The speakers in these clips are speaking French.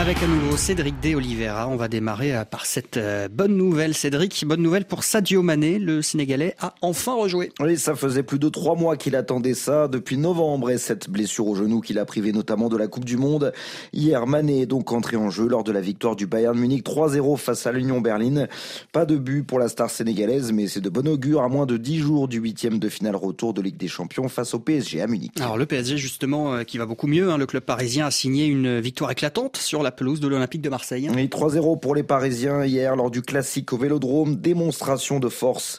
Avec à nouveau Cédric De Oliveira, on va démarrer euh, par cette euh, bonne nouvelle. Cédric, bonne nouvelle pour Sadio Mané, le Sénégalais a enfin rejoué. Oui, ça faisait plus de trois mois qu'il attendait ça depuis novembre et cette blessure au genou qui l'a privé notamment de la Coupe du Monde. Hier, Mané est donc entré en jeu lors de la victoire du Bayern Munich 3-0 face à l'Union Berlin. Pas de but pour la star sénégalaise, mais c'est de bon augure à moins de dix jours du huitième de finale retour de Ligue des Champions face au PSG à Munich. Alors le PSG justement euh, qui va beaucoup mieux, hein. le club parisien a signé une victoire éclatante sur la pelouse de l'Olympique de Marseille. Oui, 3-0 pour les Parisiens hier lors du classique au Vélodrome. Démonstration de force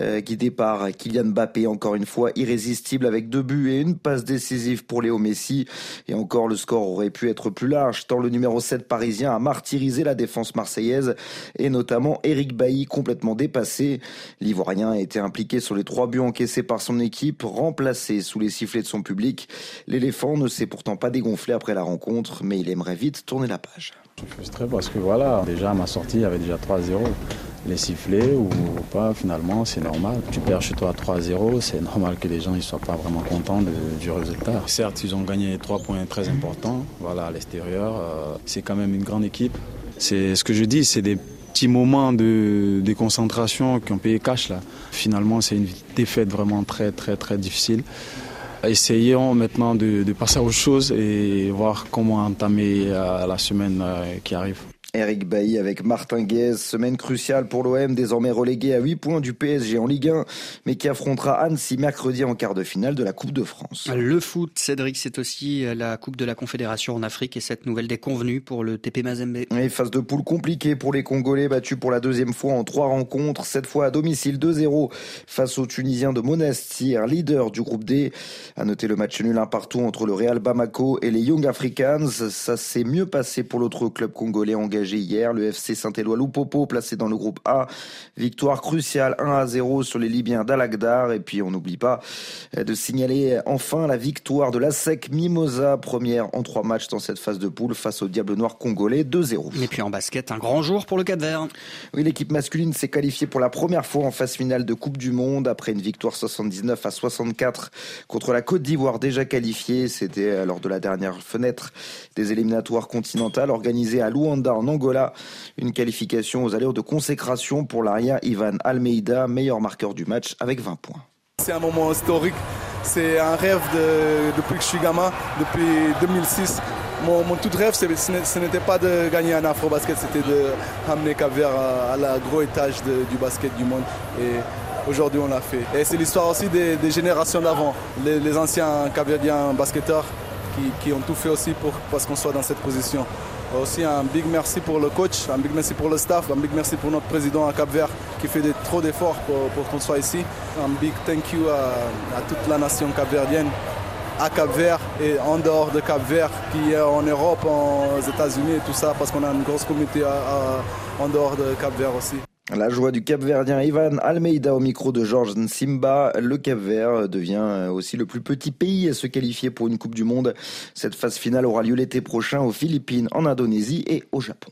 euh, guidée par Kylian Mbappé, encore une fois irrésistible avec deux buts et une passe décisive pour Léo Messi. Et encore, le score aurait pu être plus large tant le numéro 7 parisien a martyrisé la défense marseillaise et notamment Eric Bailly complètement dépassé. L'Ivoirien a été impliqué sur les trois buts encaissés par son équipe, remplacé sous les sifflets de son public. L'éléphant ne s'est pourtant pas dégonflé après la rencontre, mais il aimerait vite tourner la page. Je suis frustré parce que voilà, déjà à ma sortie, il y avait déjà 3-0. Les sifflets ou pas, finalement, c'est normal. Tu perds chez toi 3-0, c'est normal que les gens ne soient pas vraiment contents du résultat. Certes, ils ont gagné 3 points très importants voilà, à l'extérieur. Euh, c'est quand même une grande équipe. C'est ce que je dis, c'est des petits moments de, de concentration qui ont payé cash là. Finalement, c'est une défaite vraiment très très très difficile. Essayons maintenant de, passer à autre chose et voir comment entamer euh, la semaine euh, qui arrive. Eric Bailly avec Martin Guez, semaine cruciale pour l'OM, désormais relégué à 8 points du PSG en Ligue 1, mais qui affrontera Annecy mercredi en quart de finale de la Coupe de France. Le foot, Cédric, c'est aussi la Coupe de la Confédération en Afrique et cette nouvelle déconvenue pour le TP Mazembe. Et phase de poule compliquée pour les Congolais, battus pour la deuxième fois en trois rencontres, cette fois à domicile 2-0 face aux Tunisiens de Monastir, leader du groupe D. À noter le match nul un partout entre le Real Bamako et les Young Africans. Ça s'est mieux passé pour l'autre club congolais engagé hier. Le FC Saint-Éloi Loupopo placé dans le groupe A. Victoire cruciale 1 à 0 sur les Libyens d'Al-Agdar. Et puis on n'oublie pas de signaler enfin la victoire de la SEC Mimosa, première en trois matchs dans cette phase de poule face au Diable Noir congolais 2-0. Et puis en basket, un grand jour pour le Cap Vert. Oui, l'équipe masculine s'est qualifiée pour la première fois en phase finale de Coupe du Monde après une victoire 79 à 64 contre la Côte d'Ivoire déjà qualifiée. C'était euh, lors de la dernière fenêtre des éliminatoires continentales organisées à Luanda en Angola. Une qualification aux allures de consécration pour l'arrière Ivan Almeida, meilleur marqueur du match avec 20 points. C'est un moment historique, c'est un rêve depuis que je suis gamin, depuis 2006. Mon, tout rêve, ce n'était pas de gagner un afro-basket, c'était de ramener Cap à, la gros étage du basket du monde. Et aujourd'hui, on l'a fait. Et c'est l'histoire aussi des, générations d'avant, les, anciens capverdiens basketteurs qui, ont tout fait aussi pour, pour qu'on soit dans cette position. Aussi un big merci pour le coach, un big merci pour le staff, un big merci pour notre président à Cap-Vert qui fait trop d'efforts pour, qu'on soit ici. Un big thank you à, toute la nation capverdienne à Cap-Vert et en dehors de Cap-Vert, qui est en Europe, aux États-Unis et tout ça, parce qu'on a une grosse communauté en dehors de Cap-Vert aussi. La joie du Cap-Verdien Ivan Almeida au micro de Georges Nsimba. Le Cap-Vert devient aussi le plus petit pays à se qualifier pour une Coupe du Monde. Cette phase finale aura lieu l'été prochain aux Philippines, en Indonésie et au Japon.